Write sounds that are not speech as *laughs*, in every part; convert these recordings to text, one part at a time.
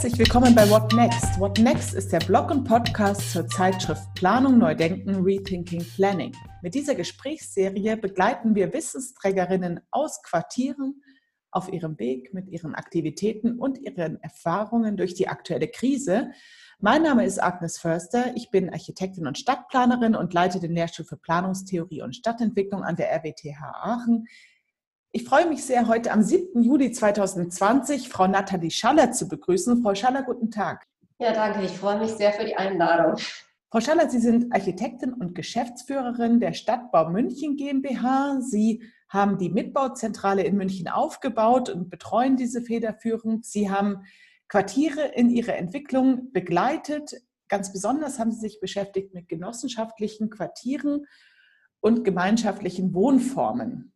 Herzlich willkommen bei What Next. What Next ist der Blog und Podcast zur Zeitschrift Planung Neudenken Rethinking Planning. Mit dieser Gesprächsserie begleiten wir Wissensträgerinnen aus Quartieren auf ihrem Weg mit ihren Aktivitäten und ihren Erfahrungen durch die aktuelle Krise. Mein Name ist Agnes Förster. Ich bin Architektin und Stadtplanerin und leite den Lehrstuhl für Planungstheorie und Stadtentwicklung an der RWTH Aachen. Ich freue mich sehr, heute am 7. Juli 2020 Frau Nathalie Schaller zu begrüßen. Frau Schaller, guten Tag. Ja, danke. Ich freue mich sehr für die Einladung. Frau Schaller, Sie sind Architektin und Geschäftsführerin der Stadtbau München GmbH. Sie haben die Mitbauzentrale in München aufgebaut und betreuen diese federführend. Sie haben Quartiere in ihrer Entwicklung begleitet. Ganz besonders haben Sie sich beschäftigt mit genossenschaftlichen Quartieren und gemeinschaftlichen Wohnformen.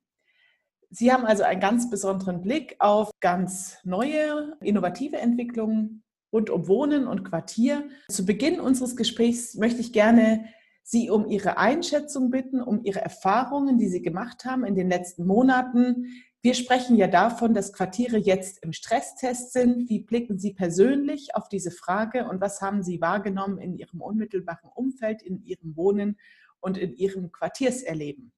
Sie haben also einen ganz besonderen Blick auf ganz neue, innovative Entwicklungen rund um Wohnen und Quartier. Zu Beginn unseres Gesprächs möchte ich gerne Sie um Ihre Einschätzung bitten, um Ihre Erfahrungen, die Sie gemacht haben in den letzten Monaten. Wir sprechen ja davon, dass Quartiere jetzt im Stresstest sind. Wie blicken Sie persönlich auf diese Frage und was haben Sie wahrgenommen in Ihrem unmittelbaren Umfeld, in Ihrem Wohnen und in Ihrem Quartierserleben?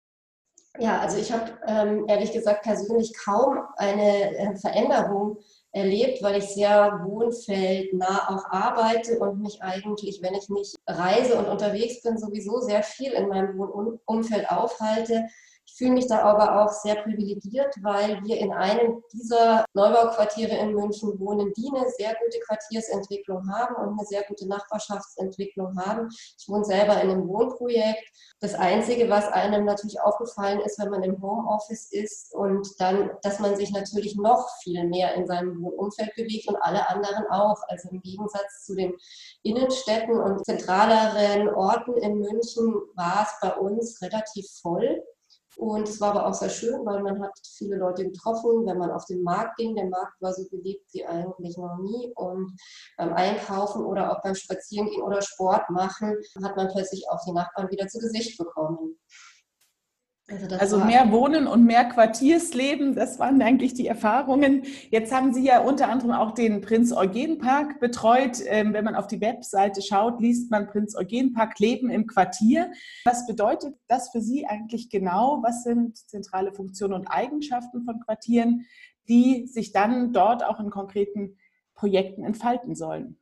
Ja, also ich habe ähm, ehrlich gesagt persönlich kaum eine äh, Veränderung erlebt, weil ich sehr wohnfeldnah auch arbeite und mich eigentlich, wenn ich nicht reise und unterwegs bin, sowieso sehr viel in meinem Wohnumfeld aufhalte. Ich fühle mich da aber auch sehr privilegiert, weil wir in einem dieser Neubauquartiere in München wohnen, die eine sehr gute Quartiersentwicklung haben und eine sehr gute Nachbarschaftsentwicklung haben. Ich wohne selber in einem Wohnprojekt. Das Einzige, was einem natürlich aufgefallen ist, wenn man im Homeoffice ist und dann, dass man sich natürlich noch viel mehr in seinem Wohnumfeld bewegt und alle anderen auch. Also im Gegensatz zu den Innenstädten und zentraleren Orten in München war es bei uns relativ voll. Und es war aber auch sehr schön, weil man hat viele Leute getroffen, wenn man auf den Markt ging. Der Markt war so beliebt wie eigentlich noch nie. Und beim Einkaufen oder auch beim Spazierengehen oder Sport machen, hat man plötzlich auch die Nachbarn wieder zu Gesicht bekommen. Also, also mehr Wohnen und mehr Quartiersleben, das waren eigentlich die Erfahrungen. Jetzt haben Sie ja unter anderem auch den Prinz Eugen Park betreut. Ähm, wenn man auf die Webseite schaut, liest man Prinz Eugen Park Leben im Quartier. Was bedeutet das für Sie eigentlich genau? Was sind zentrale Funktionen und Eigenschaften von Quartieren, die sich dann dort auch in konkreten Projekten entfalten sollen?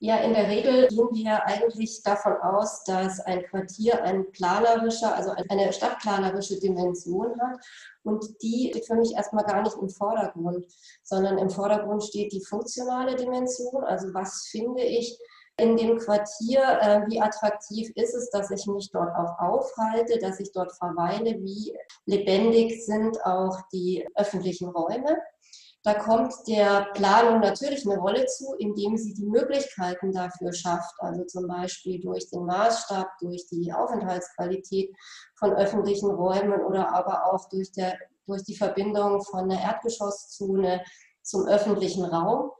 Ja, in der Regel gehen wir eigentlich davon aus, dass ein Quartier ein planerischer, also eine stadtplanerische Dimension hat. Und die steht für mich erstmal gar nicht im Vordergrund, sondern im Vordergrund steht die funktionale Dimension. Also was finde ich in dem Quartier, äh, wie attraktiv ist es, dass ich mich dort auch aufhalte, dass ich dort verweile, wie lebendig sind auch die öffentlichen Räume. Da kommt der Planung natürlich eine Rolle zu, indem sie die Möglichkeiten dafür schafft, also zum Beispiel durch den Maßstab, durch die Aufenthaltsqualität von öffentlichen Räumen oder aber auch durch, der, durch die Verbindung von der Erdgeschosszone zum öffentlichen Raum.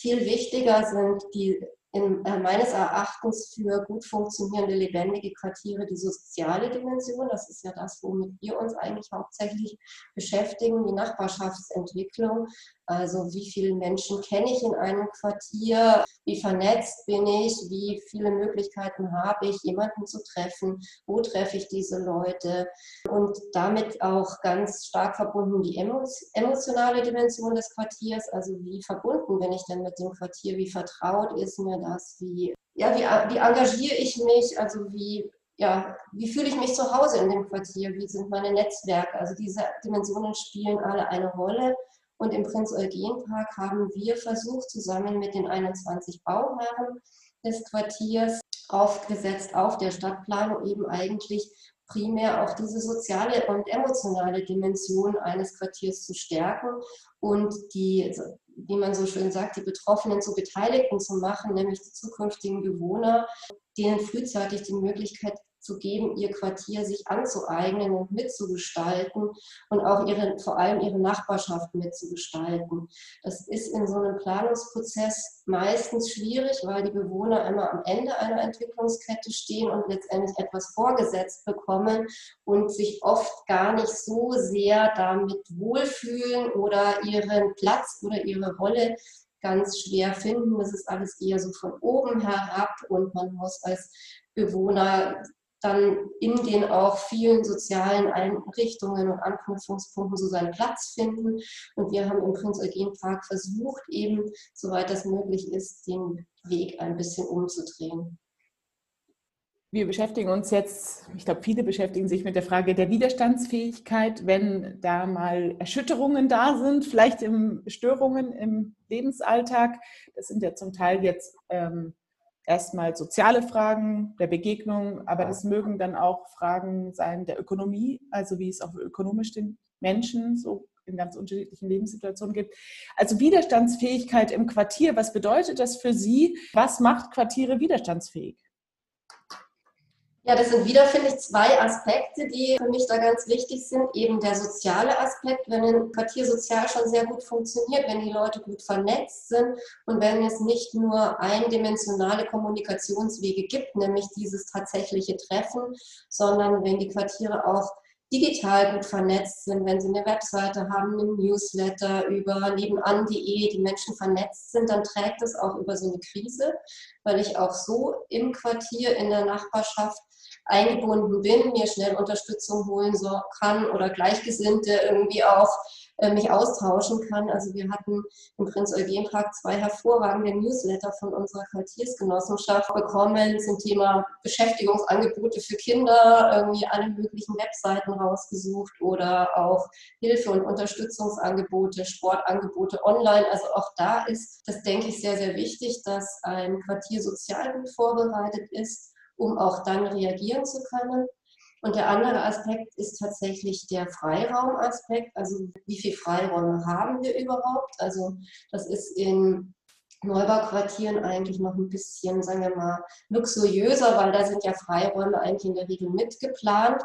Viel wichtiger sind die in, äh, meines Erachtens für gut funktionierende, lebendige Quartiere die soziale Dimension. Das ist ja das, womit wir uns eigentlich hauptsächlich beschäftigen, die Nachbarschaftsentwicklung. Also wie viele Menschen kenne ich in einem Quartier? Wie vernetzt bin ich? Wie viele Möglichkeiten habe ich, jemanden zu treffen? Wo treffe ich diese Leute? Und damit auch ganz stark verbunden die emotionale Dimension des Quartiers. Also wie verbunden bin ich denn mit dem Quartier? Wie vertraut ist mir das? Wie, ja, wie, wie engagiere ich mich? Also wie ja, wie fühle ich mich zu Hause in dem Quartier? Wie sind meine Netzwerke? Also diese Dimensionen spielen alle eine Rolle. Und im Prinz Eugen Park haben wir versucht, zusammen mit den 21 Bauherren des Quartiers aufgesetzt auf der Stadtplanung eben eigentlich primär auch diese soziale und emotionale Dimension eines Quartiers zu stärken und die, wie man so schön sagt, die Betroffenen zu Beteiligten zu machen, nämlich die zukünftigen Bewohner, denen frühzeitig die Möglichkeit zu geben, ihr Quartier sich anzueignen und mitzugestalten und auch ihre, vor allem ihre Nachbarschaft mitzugestalten. Das ist in so einem Planungsprozess meistens schwierig, weil die Bewohner immer am Ende einer Entwicklungskette stehen und letztendlich etwas vorgesetzt bekommen und sich oft gar nicht so sehr damit wohlfühlen oder ihren Platz oder ihre Rolle ganz schwer finden. Das ist alles eher so von oben herab und man muss als Bewohner dann in den auch vielen sozialen Einrichtungen und Anknüpfungspunkten so seinen Platz finden. Und wir haben im Prinz Eugen Park versucht, eben, soweit das möglich ist, den Weg ein bisschen umzudrehen. Wir beschäftigen uns jetzt, ich glaube, viele beschäftigen sich mit der Frage der Widerstandsfähigkeit, wenn da mal Erschütterungen da sind, vielleicht im Störungen im Lebensalltag. Das sind ja zum Teil jetzt ähm, erstmal soziale Fragen der Begegnung, aber das mögen dann auch Fragen sein der Ökonomie, also wie es auch ökonomisch den Menschen so in ganz unterschiedlichen Lebenssituationen gibt. Also Widerstandsfähigkeit im Quartier, was bedeutet das für Sie? Was macht Quartiere widerstandsfähig? Ja, das sind wieder, finde ich, zwei Aspekte, die für mich da ganz wichtig sind. Eben der soziale Aspekt, wenn ein Quartier sozial schon sehr gut funktioniert, wenn die Leute gut vernetzt sind und wenn es nicht nur eindimensionale Kommunikationswege gibt, nämlich dieses tatsächliche Treffen, sondern wenn die Quartiere auch digital gut vernetzt sind, wenn sie eine Webseite haben, einen Newsletter über nebenan.de, die Menschen vernetzt sind, dann trägt es auch über so eine Krise, weil ich auch so im Quartier, in der Nachbarschaft eingebunden bin, mir schnell Unterstützung holen so kann oder Gleichgesinnte irgendwie auch äh, mich austauschen kann. Also wir hatten im Prinz Eugen Park zwei hervorragende Newsletter von unserer Quartiersgenossenschaft bekommen zum Thema Beschäftigungsangebote für Kinder, irgendwie alle möglichen Webseiten rausgesucht oder auch Hilfe- und Unterstützungsangebote, Sportangebote online. Also auch da ist das, denke ich, sehr, sehr wichtig, dass ein Quartier sozial gut vorbereitet ist um auch dann reagieren zu können. Und der andere Aspekt ist tatsächlich der Freiraumaspekt. Also wie viel Freiräume haben wir überhaupt? Also das ist in Neubauquartieren eigentlich noch ein bisschen, sagen wir mal, luxuriöser, weil da sind ja Freiräume eigentlich in der Regel mitgeplant.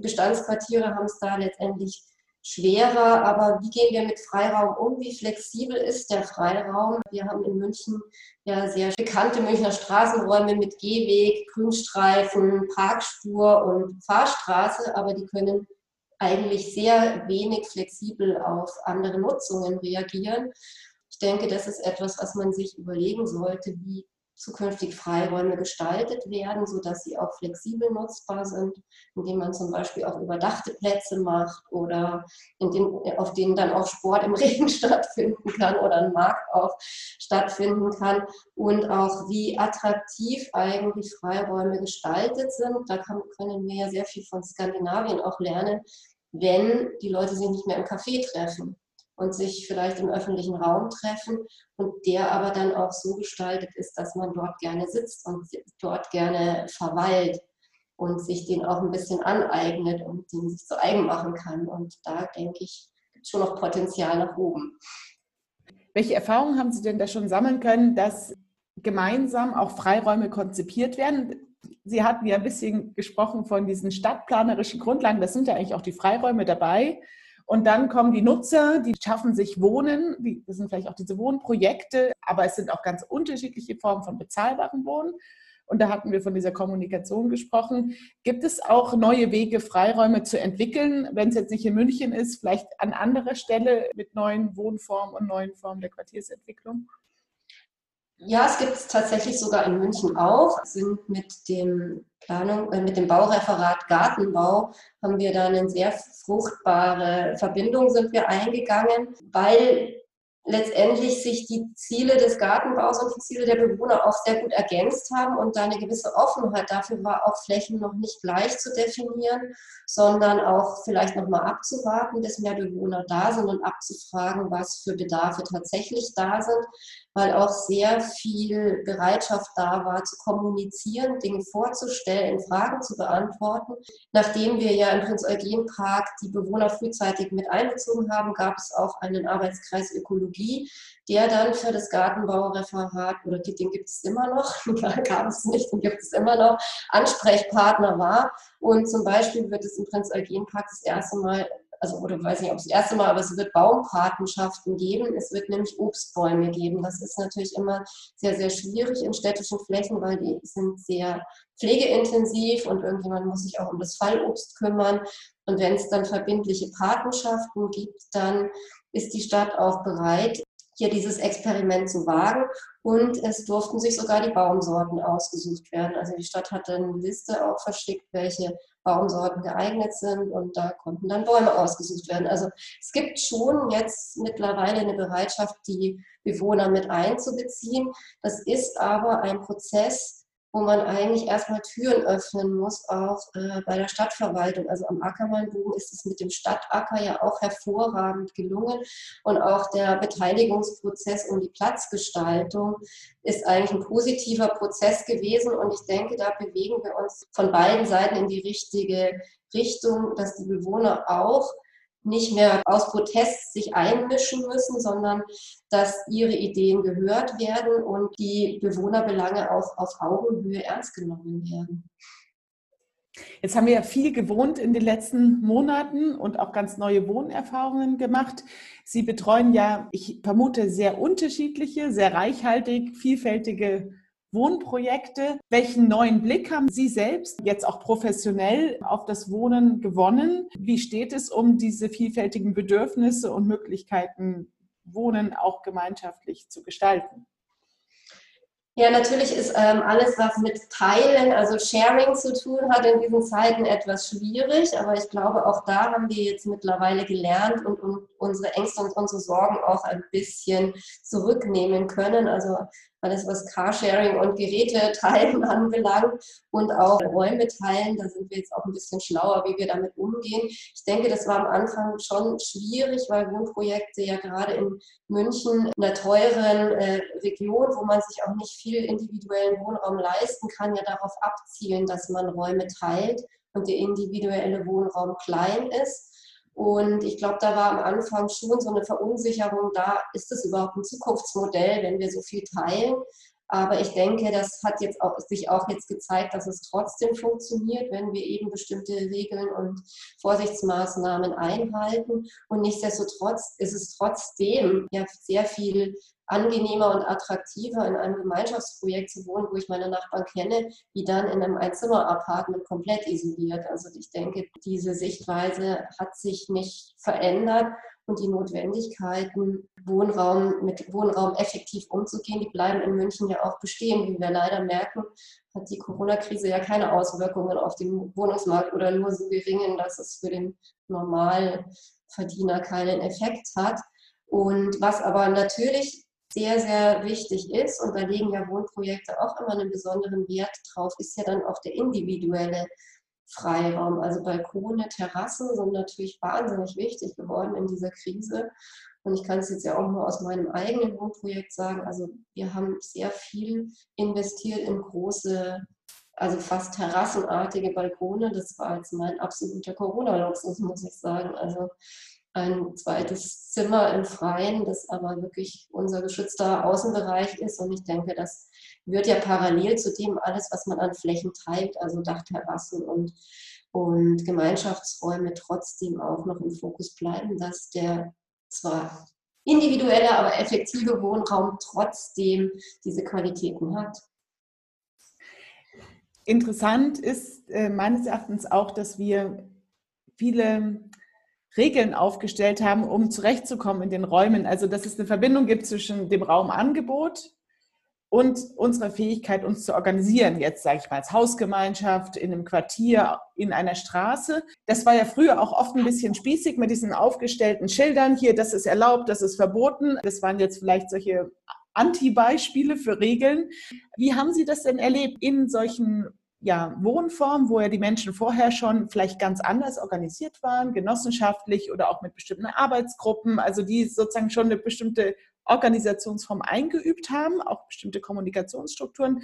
Bestandsquartiere haben es da letztendlich schwerer, aber wie gehen wir mit Freiraum um? Wie flexibel ist der Freiraum? Wir haben in München ja sehr bekannte Münchner Straßenräume mit Gehweg, Grünstreifen, Parkspur und Fahrstraße, aber die können eigentlich sehr wenig flexibel auf andere Nutzungen reagieren. Ich denke, das ist etwas, was man sich überlegen sollte, wie zukünftig Freiräume gestaltet werden, sodass sie auch flexibel nutzbar sind, indem man zum Beispiel auch überdachte Plätze macht oder den, auf denen dann auch Sport im *laughs* Regen stattfinden kann oder ein Markt auch stattfinden kann und auch wie attraktiv eigentlich Freiräume gestaltet sind. Da kann, können wir ja sehr viel von Skandinavien auch lernen, wenn die Leute sich nicht mehr im Café treffen und sich vielleicht im öffentlichen Raum treffen und der aber dann auch so gestaltet ist, dass man dort gerne sitzt und dort gerne verweilt und sich den auch ein bisschen aneignet und den sich zu eigen machen kann. Und da denke ich, gibt es schon noch Potenzial nach oben. Welche Erfahrungen haben Sie denn da schon sammeln können, dass gemeinsam auch Freiräume konzipiert werden? Sie hatten ja ein bisschen gesprochen von diesen stadtplanerischen Grundlagen. Das sind ja eigentlich auch die Freiräume dabei. Und dann kommen die Nutzer, die schaffen sich Wohnen. Das sind vielleicht auch diese Wohnprojekte, aber es sind auch ganz unterschiedliche Formen von bezahlbarem Wohnen. Und da hatten wir von dieser Kommunikation gesprochen. Gibt es auch neue Wege, Freiräume zu entwickeln, wenn es jetzt nicht in München ist, vielleicht an anderer Stelle mit neuen Wohnformen und neuen Formen der Quartiersentwicklung? Ja, es gibt es tatsächlich sogar in München auch. Sind mit dem Planung, äh, mit dem Baureferat Gartenbau haben wir da eine sehr fruchtbare Verbindung sind wir eingegangen, weil letztendlich sich die Ziele des Gartenbaus und die Ziele der Bewohner auch sehr gut ergänzt haben und da eine gewisse Offenheit dafür war, auch Flächen noch nicht gleich zu definieren, sondern auch vielleicht nochmal abzuwarten, bis mehr Bewohner da sind und abzufragen, was für Bedarfe tatsächlich da sind, weil auch sehr viel Bereitschaft da war, zu kommunizieren, Dinge vorzustellen, Fragen zu beantworten. Nachdem wir ja im Prinz Eugen Park die Bewohner frühzeitig mit einbezogen haben, gab es auch einen Arbeitskreis Ökologie der dann für das Gartenbaureferat, oder den gibt es immer noch, *laughs* gab es nicht, den gibt es immer noch, Ansprechpartner war. Und zum Beispiel wird es im Prinz Eugen Park das erste Mal also oder weiß nicht, ob es das erste Mal, aber es wird Baumpatenschaften geben. Es wird nämlich Obstbäume geben. Das ist natürlich immer sehr, sehr schwierig in städtischen Flächen, weil die sind sehr pflegeintensiv und irgendjemand muss sich auch um das Fallobst kümmern. Und wenn es dann verbindliche Patenschaften gibt, dann ist die Stadt auch bereit, hier dieses Experiment zu wagen. Und es durften sich sogar die Baumsorten ausgesucht werden. Also die Stadt hatte eine Liste auch verschickt, welche Baumsorten geeignet sind und da konnten dann Bäume ausgesucht werden. Also es gibt schon jetzt mittlerweile eine Bereitschaft, die Bewohner mit einzubeziehen. Das ist aber ein Prozess, wo man eigentlich erstmal Türen öffnen muss, auch äh, bei der Stadtverwaltung. Also am Ackermannbogen ist es mit dem Stadtacker ja auch hervorragend gelungen. Und auch der Beteiligungsprozess um die Platzgestaltung ist eigentlich ein positiver Prozess gewesen. Und ich denke, da bewegen wir uns von beiden Seiten in die richtige Richtung, dass die Bewohner auch nicht mehr aus Protest sich einmischen müssen, sondern dass ihre Ideen gehört werden und die Bewohnerbelange auch auf Augenhöhe ernst genommen werden. Jetzt haben wir ja viel gewohnt in den letzten Monaten und auch ganz neue Wohnerfahrungen gemacht. Sie betreuen ja, ich vermute, sehr unterschiedliche, sehr reichhaltig, vielfältige Wohnprojekte. Welchen neuen Blick haben Sie selbst jetzt auch professionell auf das Wohnen gewonnen? Wie steht es um diese vielfältigen Bedürfnisse und Möglichkeiten, Wohnen auch gemeinschaftlich zu gestalten? Ja, natürlich ist ähm, alles, was mit Teilen, also Sharing zu tun hat, in diesen Zeiten etwas schwierig. Aber ich glaube, auch da haben wir jetzt mittlerweile gelernt und, und unsere Ängste und unsere Sorgen auch ein bisschen zurücknehmen können. Also alles was Carsharing und Geräte teilen *laughs* anbelangt und auch Räume teilen. Da sind wir jetzt auch ein bisschen schlauer, wie wir damit umgehen. Ich denke, das war am Anfang schon schwierig, weil Wohnprojekte ja gerade in München, in einer teuren äh, Region, wo man sich auch nicht viel individuellen Wohnraum leisten kann, ja darauf abzielen, dass man Räume teilt und der individuelle Wohnraum klein ist. Und ich glaube, da war am Anfang schon so eine Verunsicherung da, ist das überhaupt ein Zukunftsmodell, wenn wir so viel teilen? Aber ich denke, das hat jetzt auch, sich auch jetzt gezeigt, dass es trotzdem funktioniert, wenn wir eben bestimmte Regeln und Vorsichtsmaßnahmen einhalten. Und nichtsdestotrotz ist es trotzdem ja sehr viel angenehmer und attraktiver in einem Gemeinschaftsprojekt zu wohnen, wo ich meine Nachbarn kenne, wie dann in einem Einzimmer-Apartment komplett isoliert. Also ich denke, diese Sichtweise hat sich nicht verändert und die Notwendigkeiten, Wohnraum mit Wohnraum effektiv umzugehen, die bleiben in München ja auch bestehen. Wie wir leider merken, hat die Corona-Krise ja keine Auswirkungen auf den Wohnungsmarkt oder nur so geringen, dass es für den Normalverdiener keinen Effekt hat. Und was aber natürlich sehr, sehr wichtig ist, und da legen ja Wohnprojekte auch immer einen besonderen Wert drauf, ist ja dann auch der individuelle Freiraum. Also Balkone, Terrassen sind natürlich wahnsinnig wichtig geworden in dieser Krise. Und ich kann es jetzt ja auch nur aus meinem eigenen Wohnprojekt sagen. Also wir haben sehr viel investiert in große, also fast terrassenartige Balkone. Das war jetzt mein absoluter Corona-Luxus, muss ich sagen. Also ein zweites Zimmer im Freien, das aber wirklich unser geschützter Außenbereich ist. Und ich denke, das wird ja parallel zu dem alles, was man an Flächen teilt, also Dachterrassen und, und Gemeinschaftsräume trotzdem auch noch im Fokus bleiben, dass der zwar individuelle, aber effektive Wohnraum trotzdem diese Qualitäten hat. Interessant ist äh, meines Erachtens auch, dass wir viele Regeln aufgestellt haben, um zurechtzukommen in den Räumen. Also dass es eine Verbindung gibt zwischen dem Raumangebot und unserer Fähigkeit, uns zu organisieren. Jetzt sage ich mal als Hausgemeinschaft, in einem Quartier, in einer Straße. Das war ja früher auch oft ein bisschen spießig mit diesen aufgestellten Schildern. Hier, das ist erlaubt, das ist verboten. Das waren jetzt vielleicht solche Anti-Beispiele für Regeln. Wie haben Sie das denn erlebt in solchen ja, Wohnform, wo ja die Menschen vorher schon vielleicht ganz anders organisiert waren, genossenschaftlich oder auch mit bestimmten Arbeitsgruppen, also die sozusagen schon eine bestimmte Organisationsform eingeübt haben, auch bestimmte Kommunikationsstrukturen.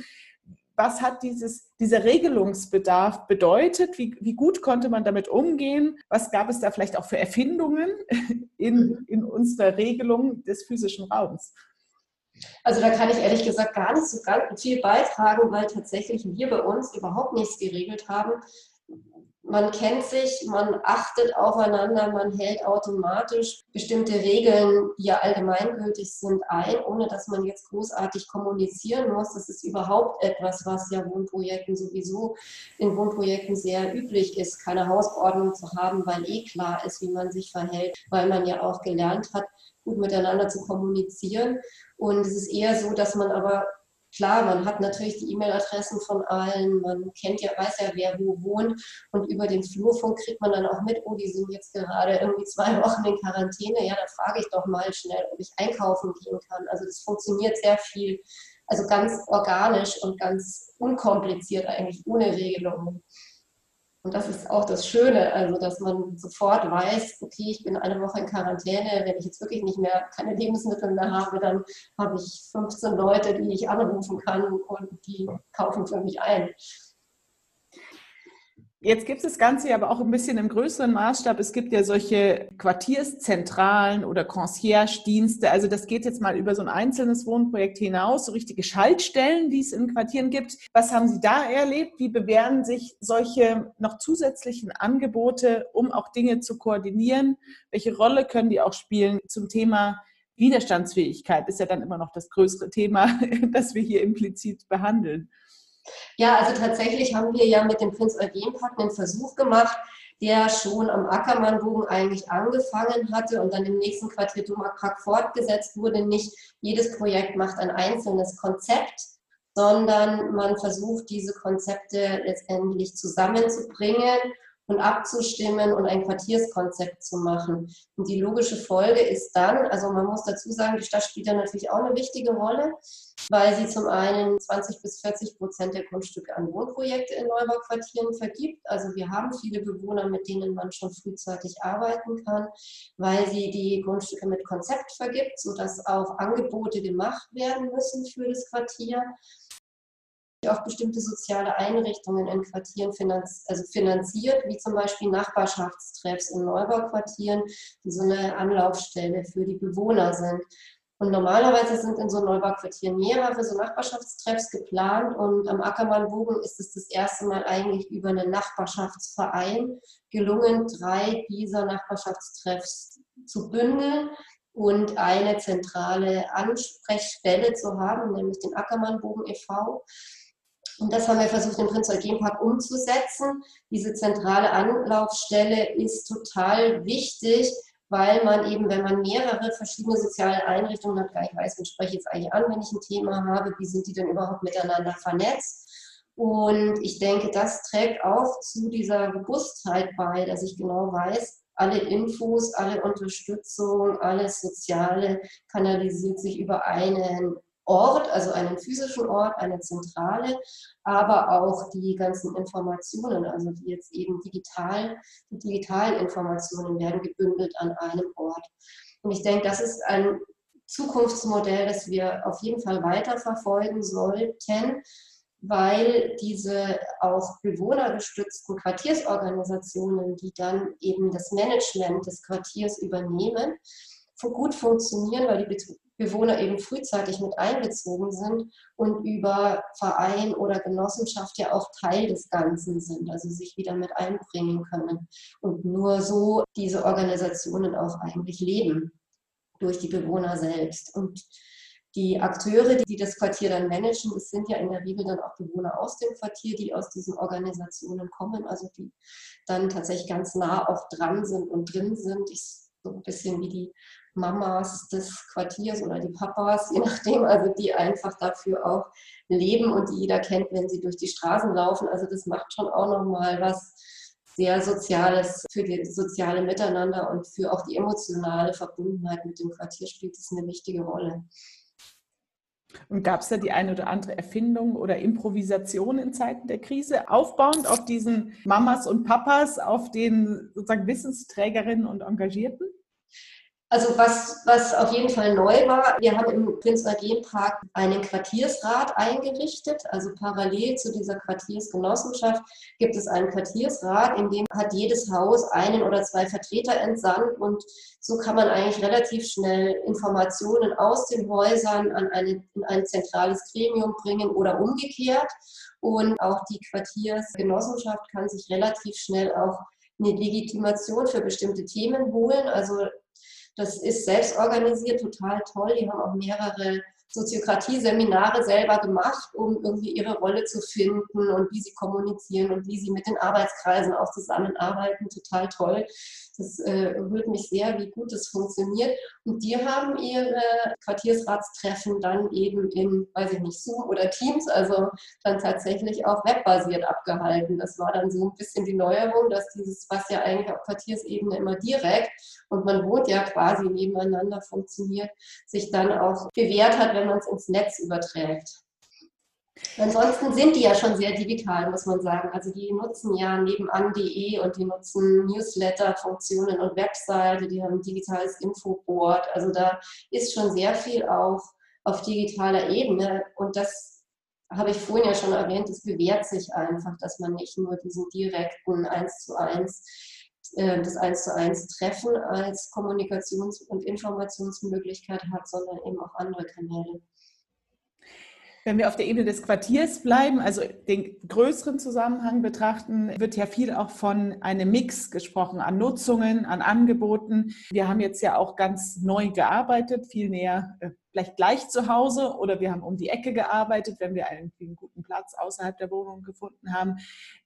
Was hat dieses, dieser Regelungsbedarf bedeutet? Wie, wie gut konnte man damit umgehen? Was gab es da vielleicht auch für Erfindungen *laughs* in, in unserer Regelung des physischen Raums? Also da kann ich ehrlich gesagt gar nicht so viel beitragen, weil tatsächlich wir bei uns überhaupt nichts geregelt haben. Man kennt sich, man achtet aufeinander, man hält automatisch bestimmte Regeln, die ja allgemeingültig sind, ein, ohne dass man jetzt großartig kommunizieren muss. Das ist überhaupt etwas, was ja Wohnprojekten sowieso in Wohnprojekten sehr üblich ist, keine Hausordnung zu haben, weil eh klar ist, wie man sich verhält, weil man ja auch gelernt hat, gut miteinander zu kommunizieren. Und es ist eher so, dass man aber klar, man hat natürlich die E-Mail-Adressen von allen, man kennt ja, weiß ja, wer wo wohnt und über den Flurfunk kriegt man dann auch mit, oh, die sind jetzt gerade irgendwie zwei Wochen in Quarantäne, ja, da frage ich doch mal schnell, ob ich einkaufen gehen kann. Also das funktioniert sehr viel, also ganz organisch und ganz unkompliziert eigentlich, ohne Regelungen. Und das ist auch das Schöne, also dass man sofort weiß, okay, ich bin eine Woche in Quarantäne, wenn ich jetzt wirklich nicht mehr keine Lebensmittel mehr habe, dann habe ich 15 Leute, die ich anrufen kann und die kaufen für mich ein. Jetzt gibt es das Ganze aber auch ein bisschen im größeren Maßstab. Es gibt ja solche Quartierszentralen oder Concierge-Dienste. Also das geht jetzt mal über so ein einzelnes Wohnprojekt hinaus, so richtige Schaltstellen, die es in Quartieren gibt. Was haben Sie da erlebt? Wie bewähren sich solche noch zusätzlichen Angebote, um auch Dinge zu koordinieren? Welche Rolle können die auch spielen zum Thema Widerstandsfähigkeit? Ist ja dann immer noch das größere Thema, *laughs* das wir hier implizit behandeln. Ja, also tatsächlich haben wir ja mit dem Prinz Eugen Pakt einen Versuch gemacht, der schon am Ackermannbogen eigentlich angefangen hatte und dann im nächsten Quartier Dumakrak fortgesetzt wurde. Nicht jedes Projekt macht ein einzelnes Konzept, sondern man versucht, diese Konzepte letztendlich zusammenzubringen und abzustimmen und ein Quartierskonzept zu machen. Und die logische Folge ist dann, also man muss dazu sagen, die Stadt spielt da natürlich auch eine wichtige Rolle, weil sie zum einen 20 bis 40 Prozent der Grundstücke an Wohnprojekte in Neubauquartieren vergibt. Also wir haben viele Bewohner, mit denen man schon frühzeitig arbeiten kann, weil sie die Grundstücke mit Konzept vergibt, sodass auch Angebote gemacht werden müssen für das Quartier auch bestimmte soziale Einrichtungen in Quartieren finanz also finanziert, wie zum Beispiel Nachbarschaftstreffs in Neubauquartieren, die so eine Anlaufstelle für die Bewohner sind. Und normalerweise sind in so Neubauquartieren mehrere so Nachbarschaftstreffs geplant und am Ackermannbogen ist es das erste Mal eigentlich über einen Nachbarschaftsverein gelungen, drei dieser Nachbarschaftstreffs zu bündeln und eine zentrale Ansprechstelle zu haben, nämlich den Ackermannbogen e.V. Und das haben wir versucht, im Prinz Eugen Park umzusetzen. Diese zentrale Anlaufstelle ist total wichtig, weil man eben, wenn man mehrere verschiedene soziale Einrichtungen hat, gar nicht weiß, wen spreche ich jetzt eigentlich an, wenn ich ein Thema habe, wie sind die denn überhaupt miteinander vernetzt. Und ich denke, das trägt auch zu dieser Robustheit bei, dass ich genau weiß, alle Infos, alle Unterstützung, alles Soziale kanalisiert sich über einen Ort, also einen physischen Ort, eine Zentrale, aber auch die ganzen Informationen, also die jetzt eben digital, die digitalen Informationen werden gebündelt an einem Ort. Und ich denke, das ist ein Zukunftsmodell, das wir auf jeden Fall weiterverfolgen sollten, weil diese auch bewohnergestützten Quartiersorganisationen, die dann eben das Management des Quartiers übernehmen, gut funktionieren, weil die Bewohner eben frühzeitig mit einbezogen sind und über Verein oder Genossenschaft ja auch Teil des Ganzen sind, also sich wieder mit einbringen können und nur so diese Organisationen auch eigentlich leben durch die Bewohner selbst. Und die Akteure, die das Quartier dann managen, das sind ja in der Regel dann auch Bewohner aus dem Quartier, die aus diesen Organisationen kommen, also die dann tatsächlich ganz nah auch dran sind und drin sind. Ich, so ein bisschen wie die Mamas des Quartiers oder die Papas, *laughs* je nachdem, also die einfach dafür auch leben und die jeder kennt, wenn sie durch die Straßen laufen. Also das macht schon auch nochmal was sehr Soziales für die soziale Miteinander und für auch die emotionale Verbundenheit mit dem Quartier spielt es eine wichtige Rolle. Und gab es da die eine oder andere Erfindung oder Improvisation in Zeiten der Krise, aufbauend auf diesen Mamas und Papas, auf den sozusagen Wissensträgerinnen und Engagierten? Also was, was auf jeden Fall neu war, wir haben im Prinz Eugen Park einen Quartiersrat eingerichtet. Also parallel zu dieser Quartiersgenossenschaft gibt es einen Quartiersrat, in dem hat jedes Haus einen oder zwei Vertreter entsandt und so kann man eigentlich relativ schnell Informationen aus den Häusern an eine, in ein zentrales Gremium bringen oder umgekehrt. Und auch die Quartiersgenossenschaft kann sich relativ schnell auch eine Legitimation für bestimmte Themen holen. Also das ist selbst organisiert, total toll. Die haben auch mehrere Soziokratie-Seminare selber gemacht, um irgendwie ihre Rolle zu finden und wie sie kommunizieren und wie sie mit den Arbeitskreisen auch zusammenarbeiten. Total toll. Das äh, rührt mich sehr, wie gut das funktioniert. Und die haben ihre Quartiersratstreffen dann eben in, weiß ich nicht, Zoom oder Teams, also dann tatsächlich auch webbasiert abgehalten. Das war dann so ein bisschen die Neuerung, dass dieses, was ja eigentlich auf Quartiersebene immer direkt und man wohnt ja quasi nebeneinander funktioniert, sich dann auch bewährt hat, wenn man es ins Netz überträgt. Ansonsten sind die ja schon sehr digital, muss man sagen. Also die nutzen ja nebenan.de und die nutzen Newsletter-Funktionen und Webseite, die haben ein digitales Infoboard. Also da ist schon sehr viel auch auf digitaler Ebene und das habe ich vorhin ja schon erwähnt, es bewährt sich einfach, dass man nicht nur diesen direkten 1 zu 1 äh, das 1 zu 1 Treffen als Kommunikations- und Informationsmöglichkeit hat, sondern eben auch andere Kanäle. Wenn wir auf der Ebene des Quartiers bleiben, also den größeren Zusammenhang betrachten, wird ja viel auch von einem Mix gesprochen an Nutzungen, an Angeboten. Wir haben jetzt ja auch ganz neu gearbeitet, viel näher äh, vielleicht gleich zu Hause oder wir haben um die Ecke gearbeitet, wenn wir irgendwie einen guten Platz außerhalb der Wohnung gefunden haben.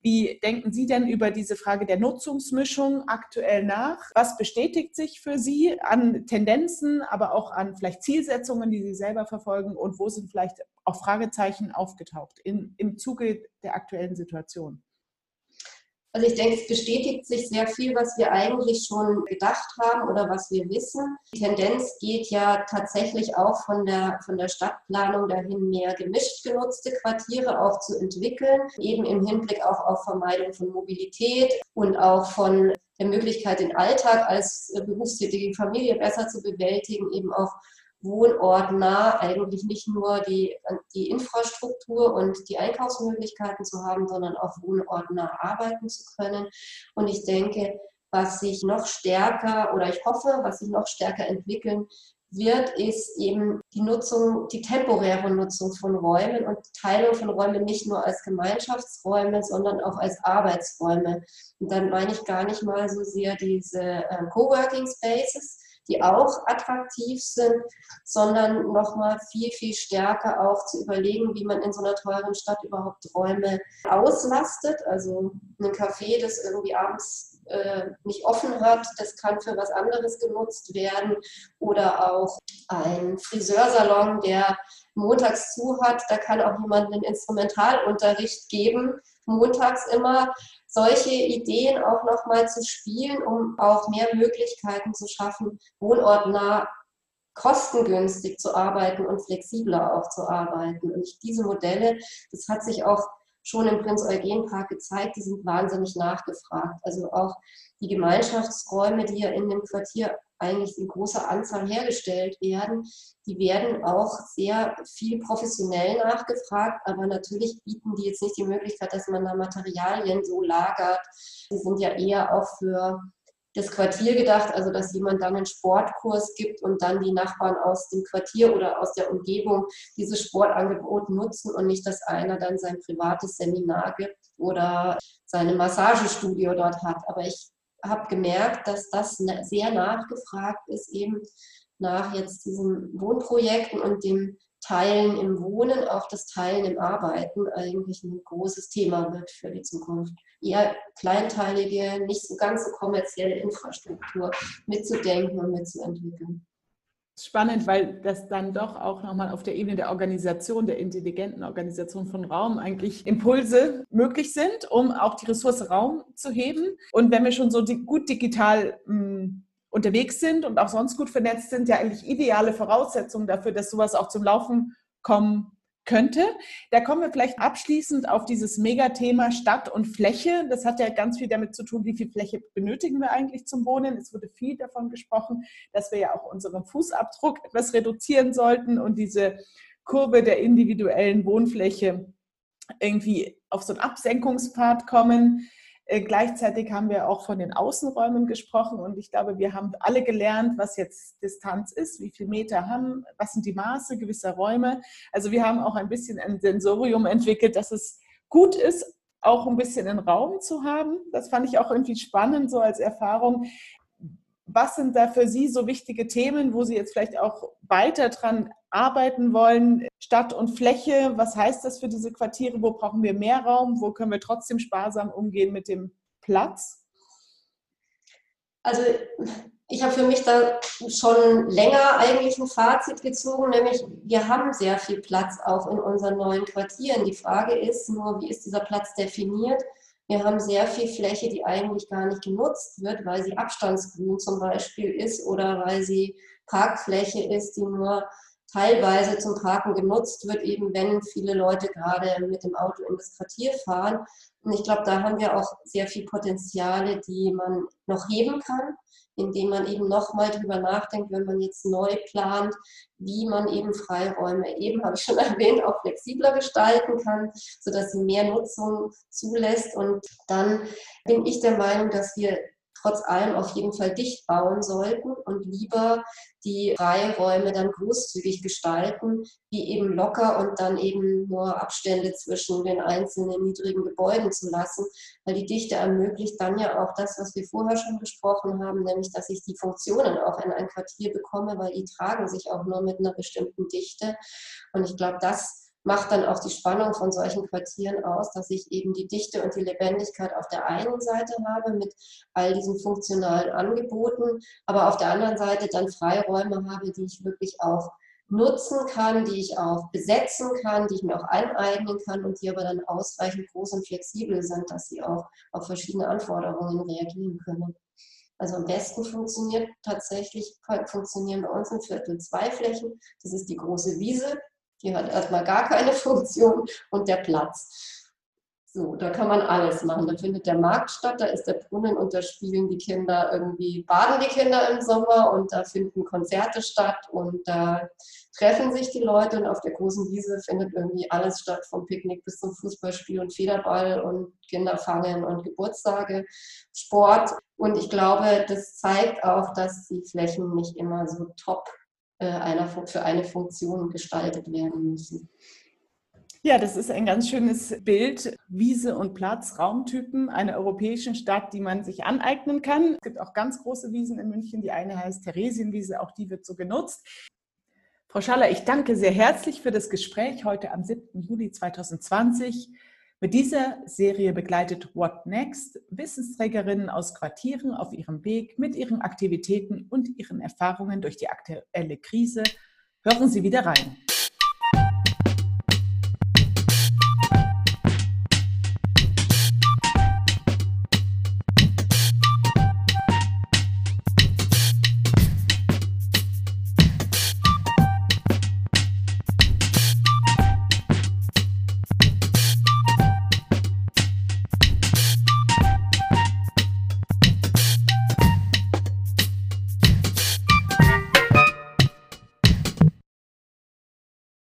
Wie denken Sie denn über diese Frage der Nutzungsmischung aktuell nach? Was bestätigt sich für Sie an Tendenzen, aber auch an vielleicht Zielsetzungen, die Sie selber verfolgen und wo sind vielleicht auch Fragezeichen aufgetaucht in, im Zuge der aktuellen Situation? Also ich denke, es bestätigt sich sehr viel, was wir eigentlich schon gedacht haben oder was wir wissen. Die Tendenz geht ja tatsächlich auch von der, von der Stadtplanung dahin, mehr gemischt genutzte Quartiere auch zu entwickeln, eben im Hinblick auch auf Vermeidung von Mobilität und auch von der Möglichkeit, den Alltag als berufstätige Familie besser zu bewältigen, eben auch wohnortnah eigentlich nicht nur die, die Infrastruktur und die Einkaufsmöglichkeiten zu haben, sondern auch wohnortnah arbeiten zu können. Und ich denke, was sich noch stärker oder ich hoffe, was sich noch stärker entwickeln wird, ist eben die Nutzung, die temporäre Nutzung von Räumen und Teilung von Räumen nicht nur als Gemeinschaftsräume, sondern auch als Arbeitsräume. Und dann meine ich gar nicht mal so sehr diese äh, Coworking Spaces, die auch attraktiv sind, sondern nochmal viel, viel stärker auch zu überlegen, wie man in so einer teuren Stadt überhaupt Räume auslastet. Also ein Café, das irgendwie abends äh, nicht offen hat, das kann für was anderes genutzt werden. Oder auch ein Friseursalon, der montags zu hat, da kann auch jemand einen Instrumentalunterricht geben, montags immer solche Ideen auch nochmal zu spielen, um auch mehr Möglichkeiten zu schaffen, wohnortnah kostengünstig zu arbeiten und flexibler auch zu arbeiten. Und diese Modelle, das hat sich auch schon im Prinz Eugen Park gezeigt, die sind wahnsinnig nachgefragt. Also auch die Gemeinschaftsräume, die ja in dem Quartier eigentlich in großer Anzahl hergestellt werden, die werden auch sehr viel professionell nachgefragt, aber natürlich bieten die jetzt nicht die Möglichkeit, dass man da Materialien so lagert. Die sind ja eher auch für das Quartier gedacht, also dass jemand dann einen Sportkurs gibt und dann die Nachbarn aus dem Quartier oder aus der Umgebung dieses Sportangebot nutzen und nicht, dass einer dann sein privates Seminar gibt oder seine Massagestudio dort hat. Aber ich habe gemerkt, dass das sehr nachgefragt ist, eben nach jetzt diesen Wohnprojekten und dem Teilen im Wohnen, auch das Teilen im Arbeiten eigentlich ein großes Thema wird für die Zukunft. Eher kleinteilige, nicht so ganz so kommerzielle Infrastruktur mitzudenken und mitzuentwickeln spannend, weil das dann doch auch nochmal auf der Ebene der Organisation, der intelligenten Organisation von Raum eigentlich Impulse möglich sind, um auch die Ressource Raum zu heben. Und wenn wir schon so gut digital hm, unterwegs sind und auch sonst gut vernetzt sind, ja eigentlich ideale Voraussetzungen dafür, dass sowas auch zum Laufen kommen könnte. Da kommen wir vielleicht abschließend auf dieses Megathema Stadt und Fläche. Das hat ja ganz viel damit zu tun, wie viel Fläche benötigen wir eigentlich zum Wohnen. Es wurde viel davon gesprochen, dass wir ja auch unseren Fußabdruck etwas reduzieren sollten und diese Kurve der individuellen Wohnfläche irgendwie auf so einen Absenkungspfad kommen. Äh, gleichzeitig haben wir auch von den Außenräumen gesprochen und ich glaube, wir haben alle gelernt, was jetzt Distanz ist, wie viele Meter haben, was sind die Maße gewisser Räume. Also wir haben auch ein bisschen ein Sensorium entwickelt, dass es gut ist, auch ein bisschen einen Raum zu haben. Das fand ich auch irgendwie spannend, so als Erfahrung. Was sind da für Sie so wichtige Themen, wo Sie jetzt vielleicht auch weiter dran arbeiten wollen? Stadt und Fläche, was heißt das für diese Quartiere? Wo brauchen wir mehr Raum? Wo können wir trotzdem sparsam umgehen mit dem Platz? Also ich habe für mich da schon länger eigentlich ein Fazit gezogen, nämlich wir haben sehr viel Platz auch in unseren neuen Quartieren. Die Frage ist nur, wie ist dieser Platz definiert? Wir haben sehr viel Fläche, die eigentlich gar nicht genutzt wird, weil sie Abstandsgrün zum Beispiel ist oder weil sie Parkfläche ist, die nur teilweise zum Parken genutzt wird, eben wenn viele Leute gerade mit dem Auto in das Quartier fahren. Und ich glaube, da haben wir auch sehr viel Potenziale, die man noch heben kann, indem man eben nochmal drüber nachdenkt, wenn man jetzt neu plant, wie man eben Freiräume eben, habe ich schon *laughs* erwähnt, auch flexibler gestalten kann, sodass sie mehr Nutzung zulässt. Und dann bin ich der Meinung, dass wir trotz allem auf jeden Fall dicht bauen sollten und lieber die Freiräume dann großzügig gestalten, wie eben locker und dann eben nur Abstände zwischen den einzelnen niedrigen Gebäuden zu lassen, weil die Dichte ermöglicht dann ja auch das, was wir vorher schon besprochen haben, nämlich dass ich die Funktionen auch in ein Quartier bekomme, weil die tragen sich auch nur mit einer bestimmten Dichte. Und ich glaube, das macht dann auch die Spannung von solchen Quartieren aus, dass ich eben die Dichte und die Lebendigkeit auf der einen Seite habe mit all diesen funktionalen Angeboten, aber auf der anderen Seite dann Freiräume habe, die ich wirklich auch nutzen kann, die ich auch besetzen kann, die ich mir auch eineignen kann und die aber dann ausreichend groß und flexibel sind, dass sie auch auf verschiedene Anforderungen reagieren können. Also am besten funktioniert tatsächlich, funktionieren bei uns im Viertel zwei Flächen. Das ist die große Wiese, die hat erstmal gar keine *laughs* Funktion und der Platz. So, da kann man alles machen. Da findet der Markt statt, da ist der Brunnen und da spielen die Kinder irgendwie, baden die Kinder im Sommer und da finden Konzerte statt und da treffen sich die Leute und auf der großen Wiese findet irgendwie alles statt, vom Picknick bis zum Fußballspiel und Federball und Kinderfangen und Geburtstage, Sport. Und ich glaube, das zeigt auch, dass die Flächen nicht immer so top einer, für eine Funktion gestaltet werden müssen. Ja, das ist ein ganz schönes Bild. Wiese und Platz, Raumtypen einer europäischen Stadt, die man sich aneignen kann. Es gibt auch ganz große Wiesen in München. Die eine heißt Theresienwiese, auch die wird so genutzt. Frau Schaller, ich danke sehr herzlich für das Gespräch heute am 7. Juli 2020. Mit dieser Serie begleitet What Next Wissensträgerinnen aus Quartieren auf ihrem Weg mit ihren Aktivitäten und ihren Erfahrungen durch die aktuelle Krise. Hören Sie wieder rein.